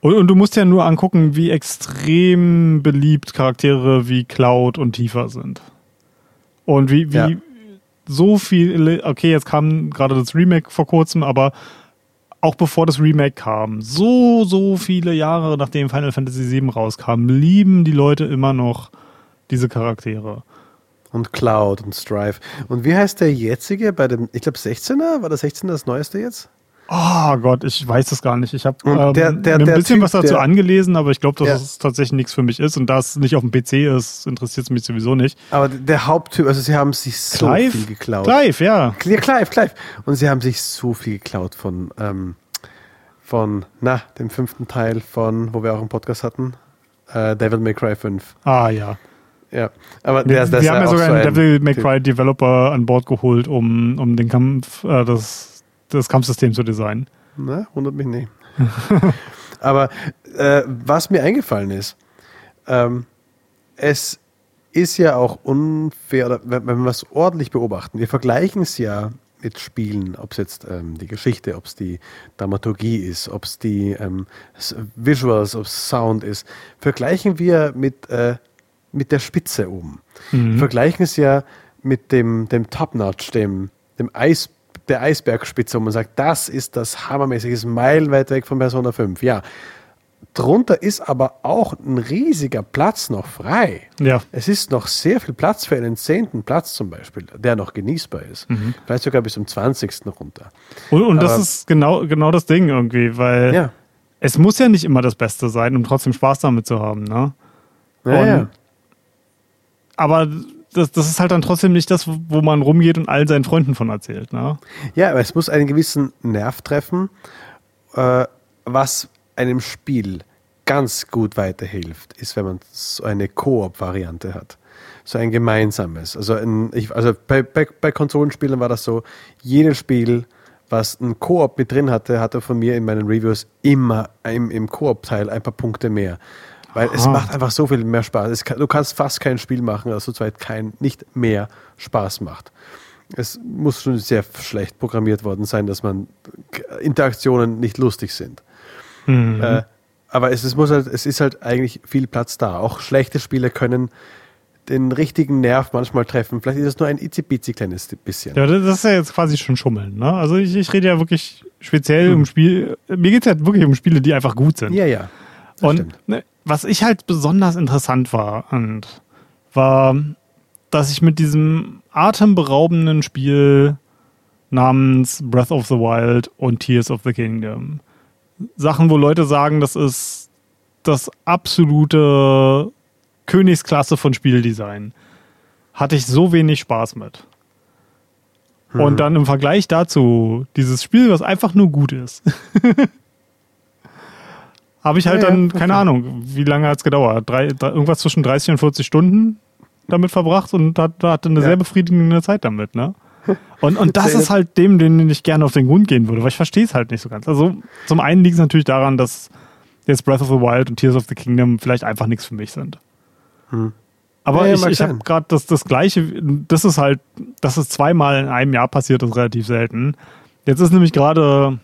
Und, und, du musst ja nur angucken, wie extrem beliebt Charaktere wie Cloud und Tifa sind. Und wie, wie ja. so viele, okay, jetzt kam gerade das Remake vor kurzem, aber auch bevor das Remake kam, so, so viele Jahre nachdem Final Fantasy VII rauskam, lieben die Leute immer noch diese Charaktere. Und Cloud und Strive. Und wie heißt der jetzige bei dem, ich glaube 16er? War der 16er das neueste jetzt? Oh Gott, ich weiß es gar nicht. Ich habe ähm, der, der, mir ein bisschen typ, was dazu der, angelesen, aber ich glaube, dass ja. es tatsächlich nichts für mich ist. Und da es nicht auf dem PC ist, interessiert es mich sowieso nicht. Aber der Haupttyp, also sie haben sich so Clive? viel geklaut. Clive, ja. Ja, Clive, Clive. Und sie haben sich so viel geklaut von, ähm, von, na, dem fünften Teil von, wo wir auch einen Podcast hatten, äh, Devil May Cry 5. Ah, ja. Ja, aber wir, der, der wir haben ja sogar so einen Devil May Cry Developer an Bord geholt, um, um den Kampf, äh, das, das Kampfsystem zu designen. Na, wundert mich nicht. Aber äh, was mir eingefallen ist, ähm, es ist ja auch unfair, wenn, wenn wir es ordentlich beobachten. Wir vergleichen es ja mit Spielen, ob es jetzt ähm, die Geschichte, ob es die Dramaturgie ist, ob es die ähm, Visuals, ob es Sound ist, vergleichen wir mit, äh, mit der Spitze oben. Mhm. Vergleichen es ja mit dem, dem Top-Notch, dem, dem Eis, der Eisbergspitze, wo man sagt, das ist das hammermäßige, ist meilenweit weg von Persona 5. Ja, drunter ist aber auch ein riesiger Platz noch frei. Ja. Es ist noch sehr viel Platz für einen zehnten Platz zum Beispiel, der noch genießbar ist. Mhm. Vielleicht sogar bis zum 20. runter. Und, und das ist genau, genau das Ding irgendwie, weil ja. es muss ja nicht immer das Beste sein, um trotzdem Spaß damit zu haben. Ne? Ja, und, ja. Aber das, das ist halt dann trotzdem nicht das, wo man rumgeht und all seinen Freunden von erzählt. Ne? Ja, aber es muss einen gewissen Nerv treffen, äh, was einem Spiel ganz gut weiterhilft, ist, wenn man so eine Koop-Variante hat. So ein gemeinsames. Also, ein, ich, also bei, bei, bei Konsolenspielen war das so, jedes Spiel, was ein Koop mit drin hatte, hatte von mir in meinen Reviews immer im, im Koop-Teil ein paar Punkte mehr. Weil Aha. es macht einfach so viel mehr Spaß. Kann, du kannst fast kein Spiel machen, das zu zweit kein, nicht mehr Spaß macht. Es muss schon sehr schlecht programmiert worden sein, dass man Interaktionen nicht lustig sind. Mhm. Äh, aber es, es, muss halt, es ist halt eigentlich viel Platz da. Auch schlechte Spiele können den richtigen Nerv manchmal treffen. Vielleicht ist es nur ein itzibizi kleines bisschen. Ja, das ist ja jetzt quasi schon Schummeln. Ne? Also ich, ich rede ja wirklich speziell mhm. um Spiele. Mir geht es ja wirklich um Spiele, die einfach gut sind. Ja, ja. Und ne, was ich halt besonders interessant war, und war, dass ich mit diesem atemberaubenden Spiel namens Breath of the Wild und Tears of the Kingdom Sachen, wo Leute sagen, das ist das absolute Königsklasse von Spieldesign, hatte ich so wenig Spaß mit. Hm. Und dann im Vergleich dazu, dieses Spiel, was einfach nur gut ist. Habe ich halt ja, dann, ja, keine Ahnung, wie lange hat es gedauert? Drei, irgendwas zwischen 30 und 40 Stunden damit verbracht und hat, hatte eine ja. sehr befriedigende Zeit damit, ne? Und, und das ist halt dem, den ich gerne auf den Grund gehen würde, weil ich verstehe es halt nicht so ganz. Also zum einen liegt es natürlich daran, dass jetzt Breath of the Wild und Tears of the Kingdom vielleicht einfach nichts für mich sind. Hm. Aber ja, ich, ich habe gerade das, das Gleiche, das ist halt, dass es zweimal in einem Jahr passiert, ist relativ selten. Jetzt ist nämlich gerade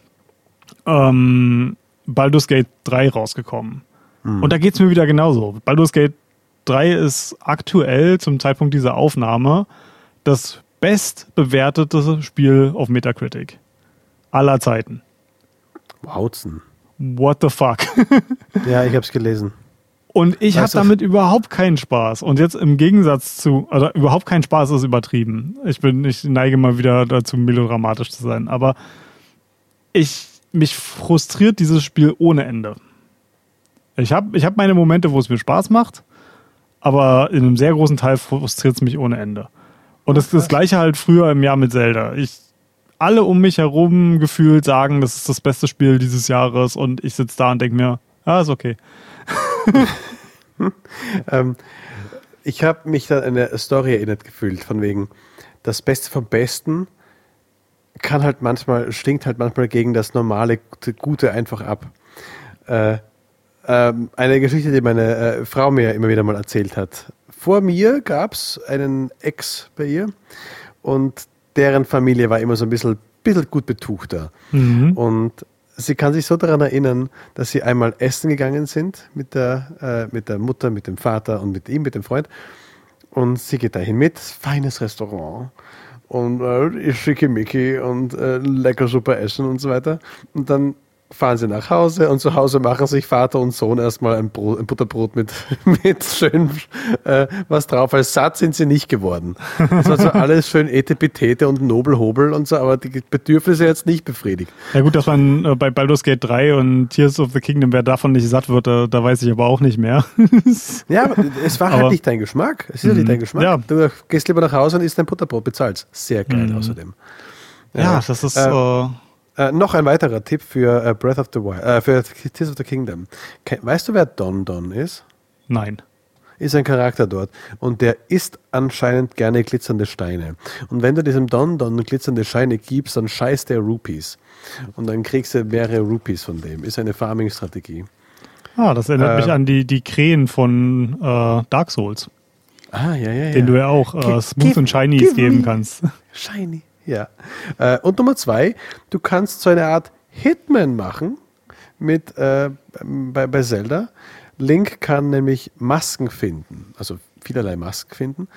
ähm, Baldur's Gate 3 rausgekommen. Mhm. Und da geht es mir wieder genauso. Baldur's Gate 3 ist aktuell zum Zeitpunkt dieser Aufnahme das bestbewertete Spiel auf Metacritic. Aller Zeiten. Wauzen. What the fuck? ja, ich hab's gelesen. Und ich habe damit überhaupt keinen Spaß. Und jetzt im Gegensatz zu, also überhaupt kein Spaß ist übertrieben. Ich bin, ich neige mal wieder dazu, melodramatisch zu sein. Aber ich mich frustriert dieses Spiel ohne Ende. Ich habe ich hab meine Momente, wo es mir Spaß macht, aber in einem sehr großen Teil frustriert es mich ohne Ende. Und das, das gleiche halt früher im Jahr mit Zelda. Ich, alle um mich herum gefühlt sagen, das ist das beste Spiel dieses Jahres und ich sitze da und denke mir, ah, ist okay. ähm, ich habe mich da an eine Story erinnert gefühlt, von wegen, das Beste vom Besten kann halt manchmal, stinkt halt manchmal gegen das normale Gute einfach ab. Äh, ähm, eine Geschichte, die meine äh, Frau mir immer wieder mal erzählt hat. Vor mir gab es einen Ex bei ihr und deren Familie war immer so ein bisschen, bisschen gut betuchter. Mhm. Und sie kann sich so daran erinnern, dass sie einmal essen gegangen sind mit der, äh, mit der Mutter, mit dem Vater und mit ihm, mit dem Freund. Und sie geht dahin mit, feines Restaurant und äh, schickimicki und äh, lecker super essen und so weiter. Und dann fahren sie nach Hause und zu Hause machen sich Vater und Sohn erstmal ein, Brot, ein Butterbrot mit, mit schön äh, was drauf. Als satt sind sie nicht geworden. Das war so alles schön Etepetete und Nobelhobel und so, aber die Bedürfnisse jetzt nicht befriedigt. Ja gut, dass man äh, bei Baldur's Gate 3 und Tears of the Kingdom, wer davon nicht satt wird, da, da weiß ich aber auch nicht mehr. ja, es war halt aber, halt nicht dein Geschmack. Es ist ja nicht dein mhm. Geschmack. Ja. Du gehst lieber nach Hause und isst dein Butterbrot, bezahlst. Sehr geil mhm. außerdem. Ja, ja, das ist... Äh, äh noch ein weiterer Tipp für äh, Breath of the Wild, äh, für Tears of the Kingdom. Weißt du, wer Don Don ist? Nein. Ist ein Charakter dort und der isst anscheinend gerne glitzernde Steine. Und wenn du diesem Don Don glitzernde Steine gibst, dann scheißt er Rupees. Und dann kriegst du mehrere Rupees von dem. Ist eine Farming-Strategie. Ah, das erinnert mich ähm. an die, die Krähen von äh, Dark Souls. Ah, ja, ja, ja. Den du ja auch äh, Smooth und Shinies geben kannst. Shiny. Ja. Äh, und Nummer zwei, du kannst so eine Art Hitman machen mit äh, bei, bei Zelda. Link kann nämlich Masken finden, also vielerlei Masken finden,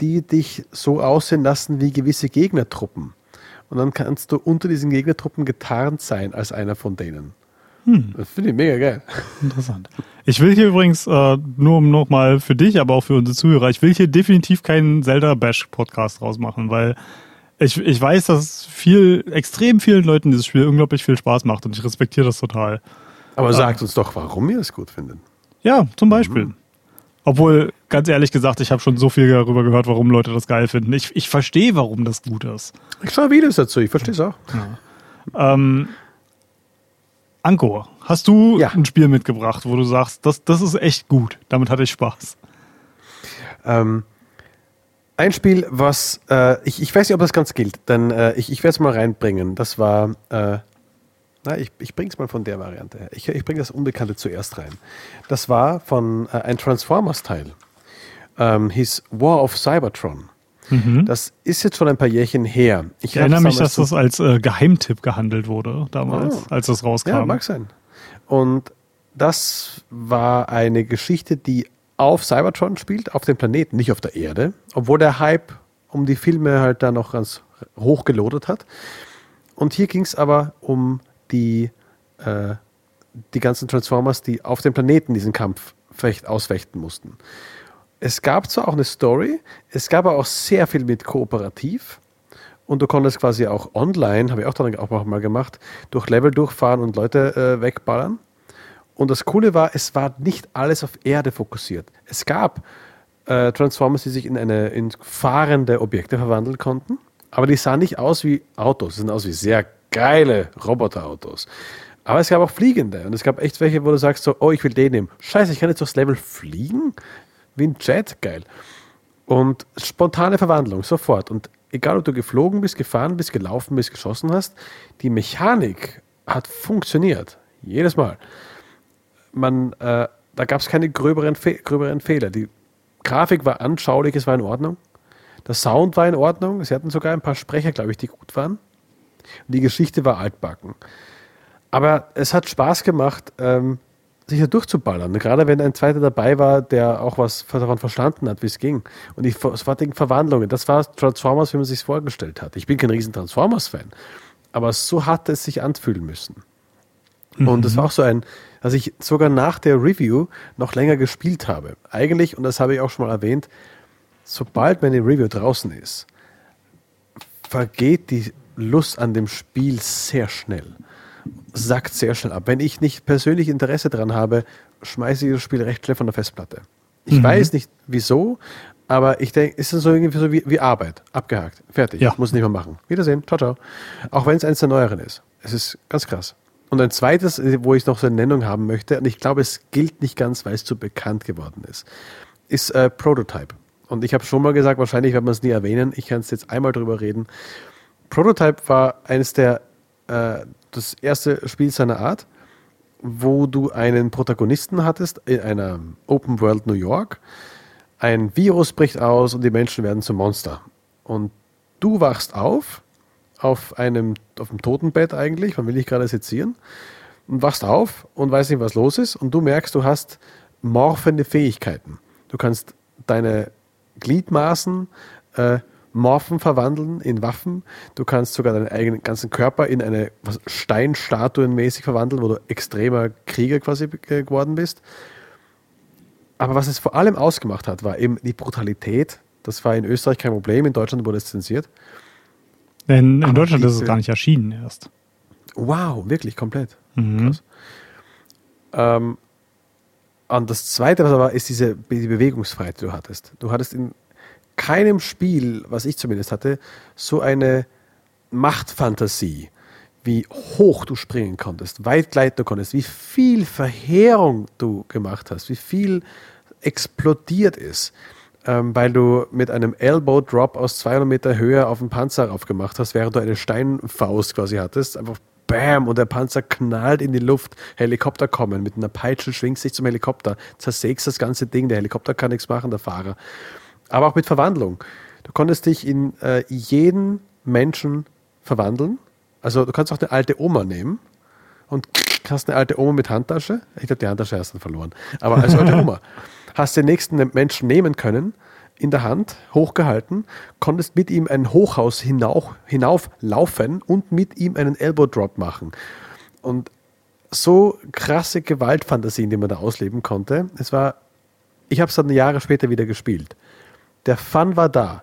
die dich so aussehen lassen wie gewisse Gegnertruppen. Und dann kannst du unter diesen Gegnertruppen getarnt sein als einer von denen. Hm. Das finde ich mega geil. Interessant. Ich will hier übrigens, äh, nur um nochmal für dich, aber auch für unsere Zuhörer, ich will hier definitiv keinen Zelda-Bash-Podcast rausmachen, weil ich, ich weiß, dass viel, extrem vielen Leuten dieses Spiel unglaublich viel Spaß macht und ich respektiere das total. Aber ähm, sagt uns doch, warum ihr es gut findet. Ja, zum Beispiel. Mhm. Obwohl, ganz ehrlich gesagt, ich habe schon so viel darüber gehört, warum Leute das geil finden. Ich, ich verstehe, warum das gut ist. Ich schaue Videos dazu, ich verstehe es auch. Ja. Ähm, Anko, hast du ja. ein Spiel mitgebracht, wo du sagst, das, das ist echt gut, damit hatte ich Spaß? Ähm, ein Spiel, was äh, ich, ich weiß nicht, ob das ganz gilt, denn äh, ich, ich werde es mal reinbringen. Das war, äh, na, ich, ich bringe es mal von der Variante her. Ich, ich bringe das Unbekannte zuerst rein. Das war von äh, ein Transformers-Teil. Ähm, hieß War of Cybertron. Mhm. Das ist jetzt schon ein paar Jährchen her. Ich, ich erinnere mich, dass das als äh, Geheimtipp gehandelt wurde damals, oh. als das rauskam. Ja, mag sein. Und das war eine Geschichte, die auf Cybertron spielt, auf dem Planeten, nicht auf der Erde, obwohl der Hype um die Filme halt da noch ganz hoch gelodet hat. Und hier ging es aber um die, äh, die ganzen Transformers, die auf dem Planeten diesen Kampf ausfechten mussten. Es gab zwar auch eine Story, es gab aber auch sehr viel mit Kooperativ. Und du konntest quasi auch online, habe ich auch dann auch mal gemacht, durch Level durchfahren und Leute äh, wegballern. Und das Coole war, es war nicht alles auf Erde fokussiert. Es gab äh, Transformers, die sich in, eine, in fahrende Objekte verwandeln konnten, aber die sahen nicht aus wie Autos, sie sahen aus wie sehr geile Roboterautos. Aber es gab auch fliegende und es gab echt welche, wo du sagst so, oh, ich will den nehmen. Scheiße, ich kann jetzt durchs Level fliegen? Wie ein Jet, geil. Und spontane Verwandlung, sofort. Und egal, ob du geflogen bist, gefahren bist, gelaufen bist, geschossen hast, die Mechanik hat funktioniert. Jedes Mal man, äh, da gab es keine gröberen, Fe gröberen Fehler. Die Grafik war anschaulich, es war in Ordnung. Der Sound war in Ordnung. Sie hatten sogar ein paar Sprecher, glaube ich, die gut waren. Und die Geschichte war altbacken. Aber es hat Spaß gemacht, ähm, sich da durchzuballern. Gerade wenn ein zweiter dabei war, der auch was davon verstanden hat, wie es ging. Und es war Verwandlungen. Das war Transformers, wie man sich vorgestellt hat. Ich bin kein riesen Transformers-Fan. Aber so hat es sich anfühlen müssen. Mhm. Und es war auch so ein, dass ich sogar nach der Review noch länger gespielt habe. Eigentlich, und das habe ich auch schon mal erwähnt, sobald meine Review draußen ist, vergeht die Lust an dem Spiel sehr schnell. Sackt sehr schnell ab. Wenn ich nicht persönlich Interesse daran habe, schmeiße ich das Spiel recht schnell von der Festplatte. Ich mhm. weiß nicht wieso, Aber ich denke, ist es so irgendwie so wie, wie Arbeit. Abgehakt. Fertig. Ja. Muss nicht mehr machen. Wiedersehen. Ciao, ciao. Auch wenn es eins der neueren ist. Es ist ganz krass. Und ein zweites, wo ich noch so eine Nennung haben möchte, und ich glaube, es gilt nicht ganz, weil es zu bekannt geworden ist, ist äh, Prototype. Und ich habe schon mal gesagt, wahrscheinlich wird man es nie erwähnen. Ich kann es jetzt einmal drüber reden. Prototype war eines der, äh, das erste Spiel seiner Art, wo du einen Protagonisten hattest in einer Open World New York. Ein Virus bricht aus und die Menschen werden zum Monster. Und du wachst auf, auf einem, auf dem Totenbett eigentlich, man will dich gerade sezieren, und wachst auf und weißt nicht, was los ist. Und du merkst, du hast morphende Fähigkeiten. Du kannst deine Gliedmaßen äh, morphen verwandeln in Waffen. Du kannst sogar deinen eigenen ganzen Körper in eine Steinstatuenmäßig verwandeln, wo du extremer Krieger quasi geworden bist. Aber was es vor allem ausgemacht hat, war eben die Brutalität. Das war in Österreich kein Problem, in Deutschland wurde es zensiert. In, in Deutschland ist es gar nicht erschienen erst. Wow, wirklich komplett. Mhm. Krass. Ähm, und das Zweite, was aber ist diese die Bewegungsfreiheit, die du hattest. Du hattest in keinem Spiel, was ich zumindest hatte, so eine Machtfantasie, wie hoch du springen konntest, weit gleiten konntest, wie viel Verheerung du gemacht hast, wie viel explodiert ist, ähm, weil du mit einem Elbow Drop aus 200 Meter Höhe auf den Panzer aufgemacht hast, während du eine Steinfaust quasi hattest, einfach Bam und der Panzer knallt in die Luft, Helikopter kommen, mit einer Peitsche schwingst dich zum Helikopter, zersägst das ganze Ding, der Helikopter kann nichts machen, der Fahrer. Aber auch mit Verwandlung. Du konntest dich in äh, jeden Menschen verwandeln. Also du kannst auch eine alte Oma nehmen und hast eine alte Oma mit Handtasche. Ich glaube, die Handtasche hast du verloren. Aber als alte Oma hast den nächsten Menschen nehmen können, in der Hand, hochgehalten, konntest mit ihm ein Hochhaus hinauf, hinauflaufen und mit ihm einen Elbow Drop machen. Und so krasse Gewaltfantasien, die man da ausleben konnte. Es war, ich habe es dann Jahre später wieder gespielt. Der Fun war da,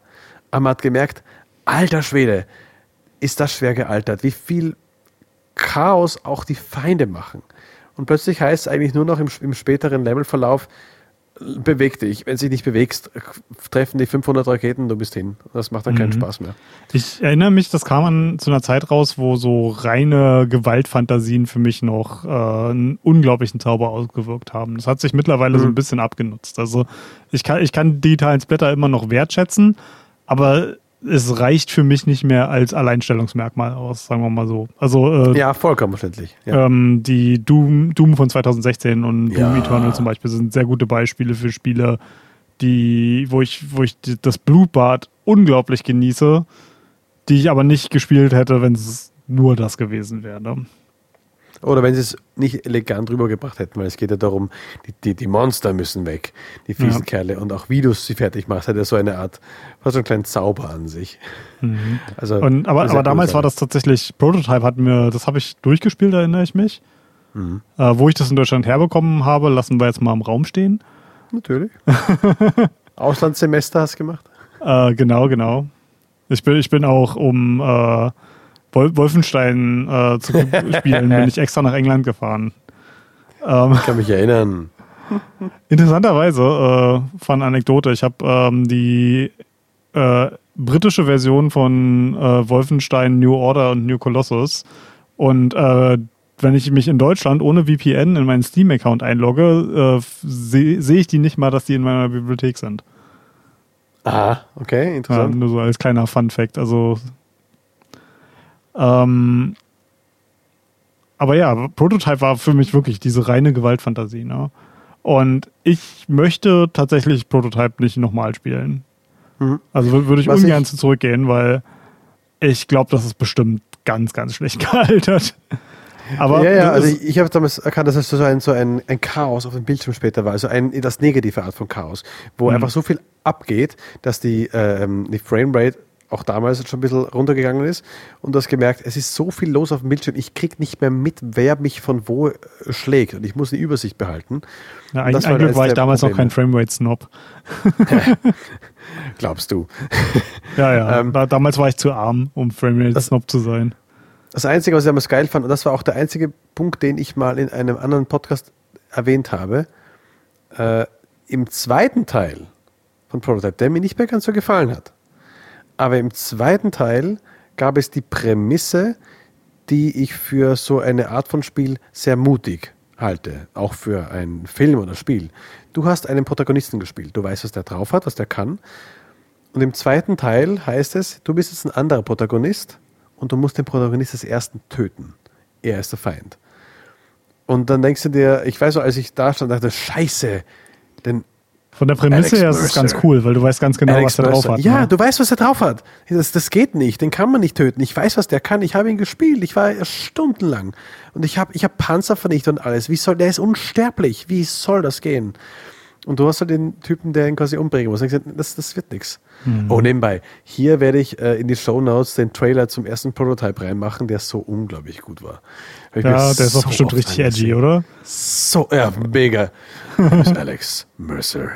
aber man hat gemerkt, alter Schwede, ist das schwer gealtert, wie viel Chaos auch die Feinde machen. Und plötzlich heißt es eigentlich nur noch im, im späteren Levelverlauf, beweg dich. Wenn du dich nicht bewegst, treffen die 500 Raketen, du bist hin. Das macht dann keinen Spaß mehr. Ich erinnere mich, das kam an, zu einer Zeit raus, wo so reine Gewaltfantasien für mich noch äh, einen unglaublichen Zauber ausgewirkt haben. Das hat sich mittlerweile so ein bisschen abgenutzt. Also ich kann, ich kann digitalen Splatter immer noch wertschätzen, aber es reicht für mich nicht mehr als Alleinstellungsmerkmal aus, sagen wir mal so. Also äh, Ja, vollkommen verständlich. Ja. ähm, die Doom, Doom von 2016 und Doom Ja. Eternal zum Beispiel sind sehr gute Beispiele für Spiele, die, wo ich, wo ich das Blutbad unglaublich genieße, die ich aber nicht gespielt hätte, wenn es nur das gewesen wäre. Oder wenn sie es nicht elegant rübergebracht hätten, weil es geht ja darum, die, die, die Monster müssen weg, die fiesen Ja. Kerle. Und auch wie du sie fertig machst, hat ja so eine Art, fast so einen kleinen Zauber an sich. Also, Mhm. Und, aber aber cool damals sein. war das tatsächlich, Prototype hat mir, das habe ich durchgespielt, erinnere ich mich. Mhm. Äh, wo ich das in Deutschland herbekommen habe, lassen wir jetzt mal im Raum stehen. Natürlich. Auslandssemester hast du gemacht? Äh, genau, genau. Ich bin, ich bin auch, um äh, Wolfenstein äh, zu spielen, bin ich extra nach England gefahren. Ähm, Ich kann mich erinnern. interessanterweise, äh, von Anekdote, ich habe ähm, die äh, britische Version von äh, Wolfenstein New Order und New Colossus und äh, wenn ich mich in Deutschland ohne VPN in meinen Steam-Account einlogge, äh, sehe seh ich die nicht mal, dass die in meiner Bibliothek sind. Ah, okay, Ja, interessant. nur so als kleiner Fun-Fact. Also, ähm, aber ja, Prototype war für mich wirklich diese reine Gewaltfantasie. Ne? Und ich möchte tatsächlich Prototype nicht nochmal spielen. Mhm. Also wür- würde ich Was ungern ich- zu zurückgehen, weil ich glaube, das ist bestimmt ganz, ganz schlecht gealtert. Aber ja, ja, also ich, ich habe damals erkannt, dass es so ein, so ein, ein Chaos auf dem Bildschirm später war, also ein, das negative Art von Chaos, wo Mhm. einfach so viel abgeht, dass die, ähm, die Framerate auch damals schon ein bisschen runtergegangen ist und du hast gemerkt, es ist so viel los auf dem Bildschirm, ich krieg nicht mehr mit, wer mich von wo äh, schlägt und ich muss eine Übersicht behalten. Und ein, das war war ich damals noch Probleme. kein Framerate-Snob. Glaubst du? Ja, ja. Ähm, da, damals war ich zu arm, um Framerate-Snob zu sein. Das Einzige, was ich damals geil fand, und das war auch der einzige Punkt, den ich mal in einem anderen Podcast erwähnt habe, äh, im zweiten Teil von Prototype, der mir nicht mehr ganz so gefallen hat. Aber im zweiten Teil gab es die Prämisse, die ich für so eine Art von Spiel sehr mutig halte, auch für einen Film oder Spiel. Du hast einen Protagonisten gespielt, du weißt, was der drauf hat, was der kann. Und im zweiten Teil heißt es, du bist jetzt ein anderer Protagonist und du musst den Protagonist des ersten töten. Er ist der Feind. Und dann denkst du dir, ich weiß so, als ich da stand, dachte, scheiße, denn von der Prämisse her ist es ganz cool, weil du weißt ganz genau, Alex was er drauf hat. Ja, ne? du weißt, was er drauf hat. Das, das geht nicht, den kann man nicht töten. Ich weiß, was der kann. Ich habe ihn gespielt. Ich war stundenlang. Und ich habe ich hab Panzer vernichtet und alles. Wie soll, der ist unsterblich. Wie soll das gehen? Und du hast halt den Typen, der ihn quasi umbringen muss. Und ich gesagt, das, das wird nichts. Mhm. Oh, nebenbei. Hier werde ich äh, in die Show Notes den Trailer zum ersten Prototype reinmachen, der so unglaublich gut war. Ja, der ist auch bestimmt richtig edgy, oder? So, ja, mega. Alex Mercer.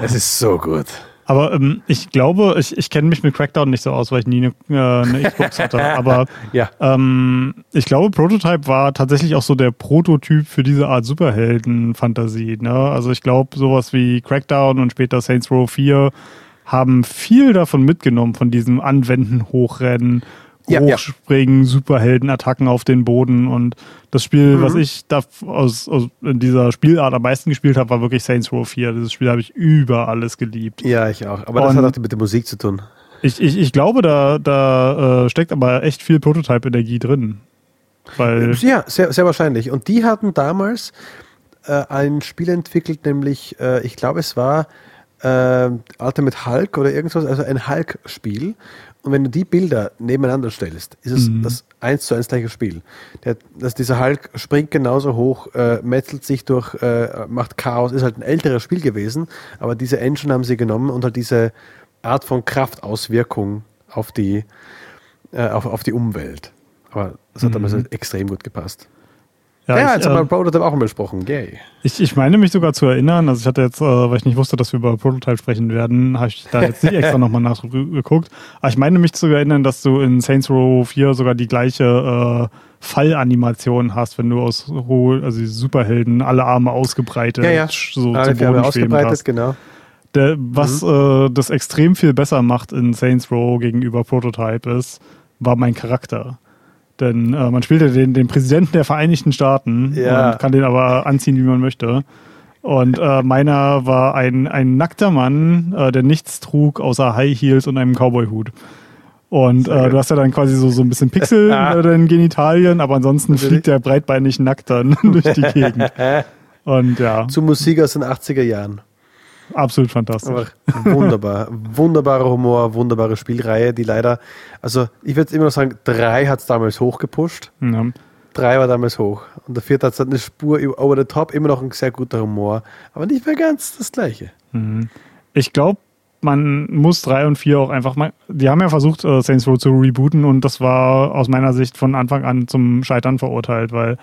Es ist so gut. Aber ähm, ich glaube, ich, ich kenne mich mit Crackdown nicht so aus, weil ich nie eine, äh, eine Xbox hatte. Aber ja. ähm, ich glaube, Prototype war tatsächlich auch so der Prototyp für diese Art Superhelden-Fantasie. Ne? Also ich glaube, sowas wie Crackdown und später Saints Row 4 haben viel davon mitgenommen, von diesem Anwenden, Hochrennen ja, Hochspringen, ja. Superheldenattacken auf den Boden und das Spiel, mhm. was ich da aus, aus dieser Spielart am meisten gespielt habe, war wirklich Saints Row 4. Dieses Spiel habe ich über alles geliebt. Ja, ich auch. Aber das und hat auch mit der Musik zu tun. Ich, ich, ich glaube, da, da äh, steckt aber echt viel Prototype-Energie drin. Weil ja, sehr, sehr wahrscheinlich. Und die hatten damals äh, ein Spiel entwickelt, nämlich, äh, ich glaube, es war äh, Ultimate Hulk oder irgendwas, also ein Hulk-Spiel. Und wenn du die Bilder nebeneinander stellst, ist es mhm. das eins zu eins gleiche Spiel. Der, dass dieser Hulk springt genauso hoch, äh, metzelt sich durch, äh, macht Chaos, ist halt ein älteres Spiel gewesen, aber diese Engine haben sie genommen und halt diese Art von Kraftauswirkung auf die, äh, auf, auf die Umwelt. Aber das hat mhm. damals halt extrem gut gepasst. Ja, ja ich, jetzt haben wir äh, Prototype auch besprochen. Yay. Ich, ich meine mich sogar zu erinnern, also ich hatte jetzt, äh, weil ich nicht wusste, dass wir über Prototype sprechen werden, habe ich da jetzt nicht extra nochmal nachgeguckt. Aber ich meine mich zu erinnern, dass du in Saints Row 4 sogar die gleiche äh, Fallanimation hast, wenn du aus also die Superhelden alle Arme ausgebreitet ja, ja. so alle zu Boden ausgebreitet, hast. genau. Der, was mhm. äh, das extrem viel besser macht in Saints Row gegenüber Prototype ist, war mein Charakter. Denn äh, man spielt ja den, den Präsidenten der Vereinigten Staaten ja. und kann den aber anziehen, wie man möchte. Und äh, meiner war ein, ein nackter Mann, äh, der nichts trug außer High Heels und einem Cowboy-Hut. Und äh, du hast ja dann quasi so, so ein bisschen Pixel in den Genitalien, aber ansonsten Natürlich. fliegt der breitbeinig nackt dann durch die Gegend. Und ja. Zu Musik aus den 80er Jahren. Absolut fantastisch. Aber wunderbar. Wunderbarer Humor, wunderbare Spielreihe, die leider, also ich würde immer noch sagen, drei hat es damals hochgepusht. Ja. Drei war damals hoch. Und der vierte hat eine Spur over the top, immer noch ein sehr guter Humor, aber nicht mehr ganz das gleiche. Mhm. Ich glaube, man muss drei und vier auch einfach mal. Die haben ja versucht, uh, Saints Row zu rebooten und das war aus meiner Sicht von Anfang an zum Scheitern verurteilt, weil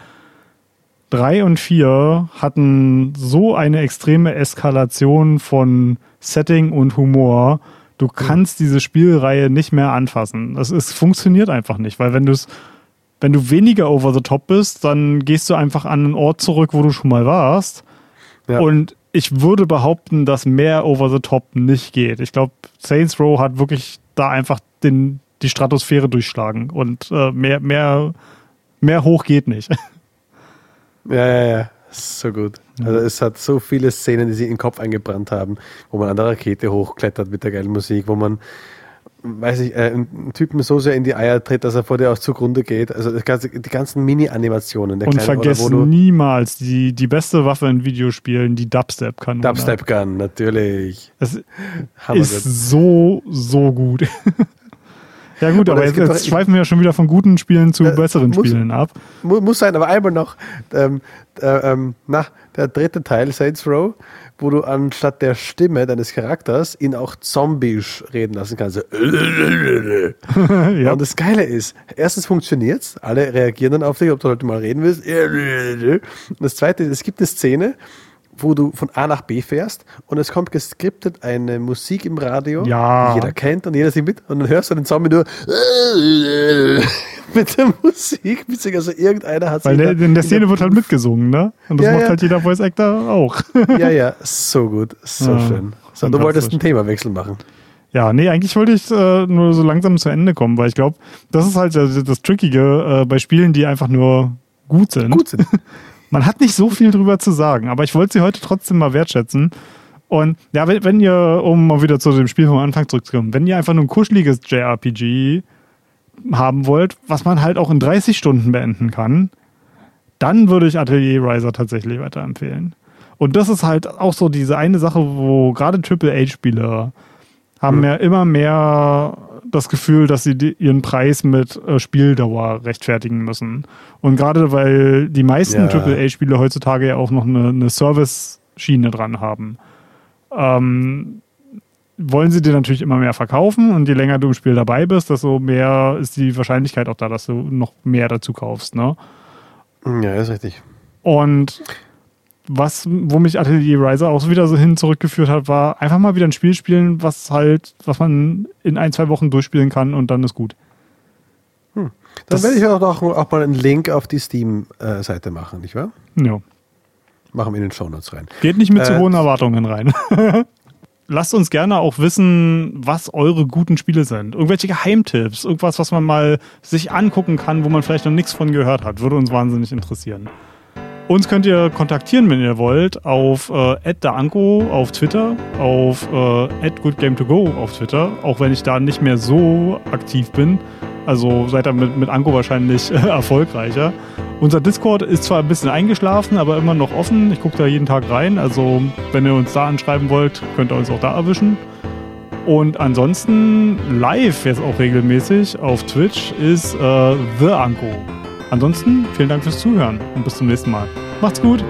3 und 4 hatten so eine extreme Eskalation von Setting und Humor. Du kannst diese Spielreihe nicht mehr anfassen. Das ist, funktioniert einfach nicht, weil wenn du es wenn du weniger over the top bist, dann gehst du einfach an einen Ort zurück, wo du schon mal warst. Ja. Und ich würde behaupten, dass mehr over the top nicht geht. Ich glaube, Saints Row hat wirklich da einfach den, die Stratosphäre durchschlagen und äh, mehr, mehr, mehr hoch geht nicht. Ja, ja, ja. So gut. Also es hat so viele Szenen, die sie in den Kopf eingebrannt haben, wo man an der Rakete hochklettert mit der geilen Musik, wo man, weiß ich, äh, einen Typen so sehr in die Eier tritt, dass er vor dir auch zugrunde geht. Also ganze, die ganzen Mini-Animationen. Und vergessen niemals die, die beste Waffe in Videospielen, die Dubstep-Gun. Dubstep-Gun, natürlich. Es ist so, so gut. Ja gut, aber jetzt, jetzt schweifen wir ja schon wieder von guten Spielen zu äh, besseren muss, Spielen ab. Muss sein, aber einmal noch, ähm, äh, ähm, na, der dritte Teil, Saints Row, wo du anstatt der Stimme deines Charakters ihn auch Zombies reden lassen kannst. ja. Und das Geile ist, erstens funktioniert es, alle reagieren dann auf dich, ob du heute mal reden willst. Und das zweite ist, es gibt eine Szene, wo du von A nach B fährst und es kommt geskriptet eine Musik im Radio, ja. die jeder kennt und jeder singt mit und dann hörst du den Zombie nur mit der Musik, witzig, also irgendeiner hat Weil der, in der Szene wird halt mitgesungen, ne? Und das ja, macht ja. halt jeder Voice Actor auch. ja, ja, so gut, so schön. So, du wolltest einen Themawechsel machen. Ja, nee, eigentlich wollte ich äh, nur so langsam zu Ende kommen, weil ich glaube, das ist halt das, das Trickige äh, bei Spielen, die einfach nur gut sind. Gut sind. Man hat nicht so viel drüber zu sagen, aber ich wollte sie heute trotzdem mal wertschätzen. Und ja, wenn, wenn ihr, um mal wieder zu dem Spiel vom Anfang zurückzukommen, wenn ihr einfach nur ein kuscheliges JRPG haben wollt, was man halt auch in 30 Stunden beenden kann, dann würde ich Atelier Riser tatsächlich weiterempfehlen. Und das ist halt auch so diese eine Sache, wo gerade AAA-Spieler haben mhm. ja immer mehr das Gefühl, dass sie die, ihren Preis mit äh, Spieldauer rechtfertigen müssen. Und gerade weil die meisten ja. AAA-Spiele heutzutage ja auch noch eine, eine Service-Schiene dran haben, ähm, wollen sie dir natürlich immer mehr verkaufen und je länger du im Spiel dabei bist, desto mehr ist die Wahrscheinlichkeit auch da, dass du noch mehr dazu kaufst. Ne? Ja, ist richtig. Und was, wo mich Atelier Riser auch so wieder so hin zurückgeführt hat, war einfach mal wieder ein Spiel spielen, was halt, was man in ein, zwei Wochen durchspielen kann und dann ist gut. Hm. Dann das werde ich auch, auch, auch, mal einen Link auf die Steam-Seite machen, nicht wahr? Ja. Machen wir in den Show Notes rein. Geht nicht mit äh, zu hohen Erwartungen rein. Lasst uns gerne auch wissen, was eure guten Spiele sind. Irgendwelche Geheimtipps, irgendwas, was man mal sich angucken kann, wo man vielleicht noch nichts von gehört hat. Würde uns wahnsinnig interessieren. Uns könnt ihr kontaktieren, wenn ihr wollt, auf äh, @daanko auf Twitter, auf äh, @goodgame2go auf Twitter, auch wenn ich da nicht mehr so aktiv bin. Also seid ihr mit, mit Anko wahrscheinlich äh, erfolgreicher. Unser Discord ist zwar ein bisschen eingeschlafen, aber immer noch offen. Ich gucke da jeden Tag rein. Also wenn ihr uns da anschreiben wollt, könnt ihr uns auch da erwischen. Und ansonsten live jetzt auch regelmäßig auf Twitch ist äh, The Anko. Ansonsten vielen Dank fürs Zuhören und bis zum nächsten Mal. Macht's gut!